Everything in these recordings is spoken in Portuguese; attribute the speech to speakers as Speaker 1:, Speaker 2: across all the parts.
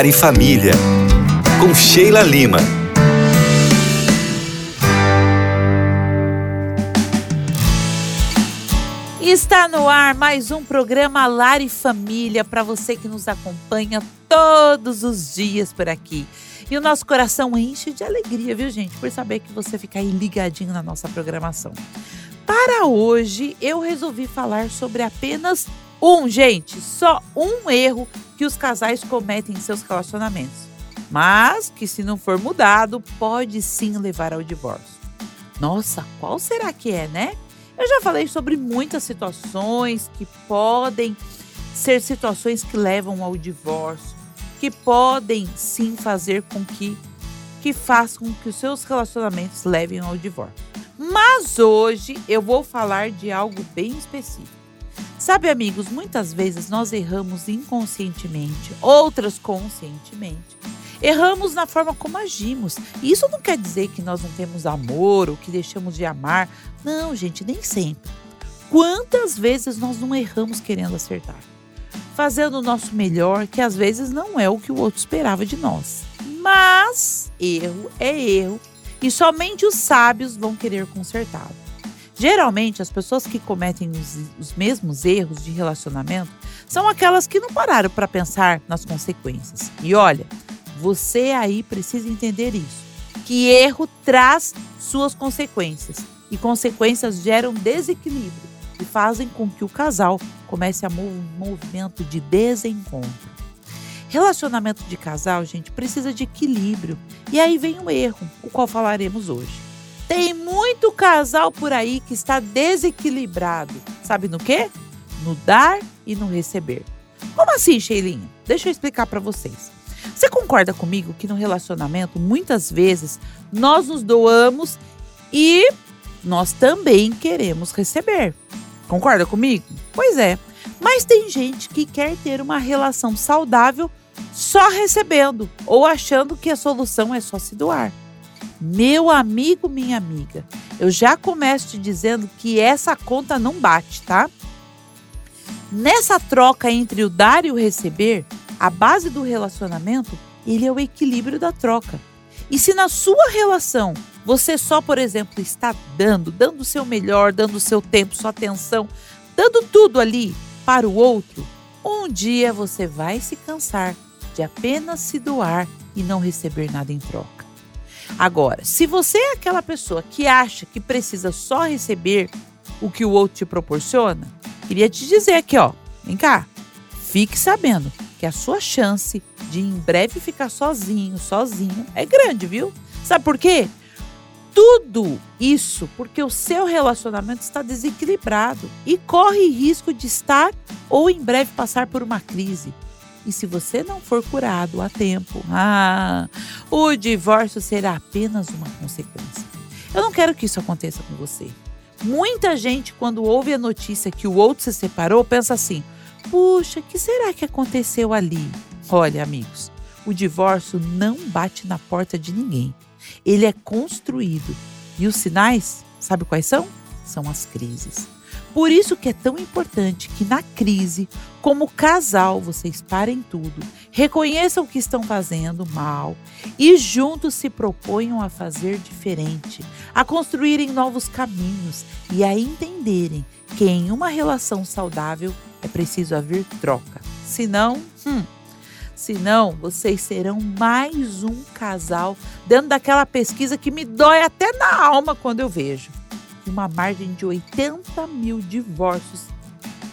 Speaker 1: Lar e Família, com Sheila Lima.
Speaker 2: Está no ar mais um programa Lar e Família para você que nos acompanha todos os dias por aqui. E o nosso coração enche de alegria, viu, gente, por saber que você fica aí ligadinho na nossa programação. Para hoje, eu resolvi falar sobre apenas um, gente, só um erro que os casais cometem em seus relacionamentos, mas que, se não for mudado, pode sim levar ao divórcio. Nossa, qual será que é, né? Eu já falei sobre muitas situações que podem ser situações que levam ao divórcio que podem sim fazer com que que façam com que os seus relacionamentos levem ao divórcio. Mas hoje eu vou falar de algo bem específico. Sabe, amigos, muitas vezes nós erramos inconscientemente, outras conscientemente. Erramos na forma como agimos. E isso não quer dizer que nós não temos amor ou que deixamos de amar. Não, gente, nem sempre. Quantas vezes nós não erramos querendo acertar? fazendo o nosso melhor, que às vezes não é o que o outro esperava de nós. Mas erro é erro e somente os sábios vão querer consertá-lo. Geralmente, as pessoas que cometem os, os, mesmos erros de relacionamento são aquelas que não pararam para pensar nas consequências. E olha, você aí precisa entender isso: que erro traz suas consequências e consequências geram desequilíbrio e fazem com que o casal comece a um movimento de desencontro. Relacionamento de casal, gente, precisa de equilíbrio. E aí vem o erro, o qual falaremos hoje. Tem muito casal por aí que está desequilibrado. Sabe no quê? No dar e no receber. Como assim, Sheilinha? Deixa eu explicar para vocês. Você concorda comigo que no relacionamento, muitas vezes, nós nos doamos e nós também queremos receber. Concorda comigo? Pois é. Mas tem gente que quer ter uma relação saudável só recebendo ou achando que a solução é só se doar. Meu amigo, minha amiga, eu já começo te dizendo que essa conta não bate, tá? Nessa troca entre o dar e o receber, a base do relacionamento, ele é o equilíbrio da troca. E se na sua relação você só, por exemplo, está dando, dando o seu melhor, dando o seu tempo, sua atenção, dando tudo ali para o outro, um dia você vai se cansar de apenas se doar e não receber nada em troca. Agora, se você é aquela pessoa que acha que precisa só receber o que o outro te proporciona, queria te dizer aqui, ó, vem cá, fique sabendo que a sua chance de em breve ficar sozinho, sozinho, é grande, viu? Sabe por quê? tudo isso porque o seu relacionamento está desequilibrado e corre risco de estar ou em breve passar por uma crise. E se você não for curado a tempo, ah, o divórcio será apenas uma consequência. Eu não quero que isso aconteça com você. Muita gente, quando ouve a notícia que o outro se separou, pensa assim: puxa, que será que aconteceu ali? Olha, amigos, o divórcio não bate na porta de ninguém ele é construído. E os sinais, sabe quais são? São as crises. Por isso que é tão importante que na crise, como casal, vocês parem tudo, reconheçam o que estão fazendo mal e juntos se proponham a fazer diferente, a construírem novos caminhos e a entenderem que em uma relação saudável é preciso haver troca. Senão, hum, Senão, vocês serão mais um casal dentro daquela pesquisa que me dói até na alma quando eu vejo. Uma margem de 80 mil divórcios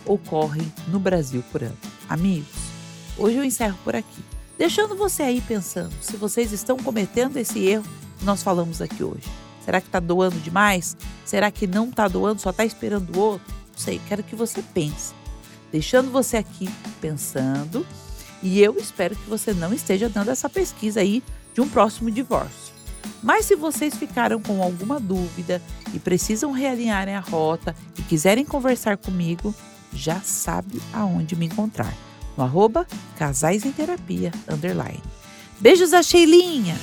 Speaker 2: ocorrem no Brasil por ano. Amigos, hoje eu encerro por aqui. Deixando você aí pensando se vocês estão cometendo esse erro que nós falamos aqui hoje. Será que está doando demais? Será que não está doando, só está esperando o outro? Não sei, quero que você pense. Deixando você aqui pensando e eu espero que você não esteja dando essa pesquisa aí de um próximo divórcio. Mas se vocês ficaram com alguma dúvida e precisam realinharem a rota e quiserem conversar comigo, já sabe aonde me encontrar. No arroba Casais em Terapia, underline. Beijos a Sheilinha!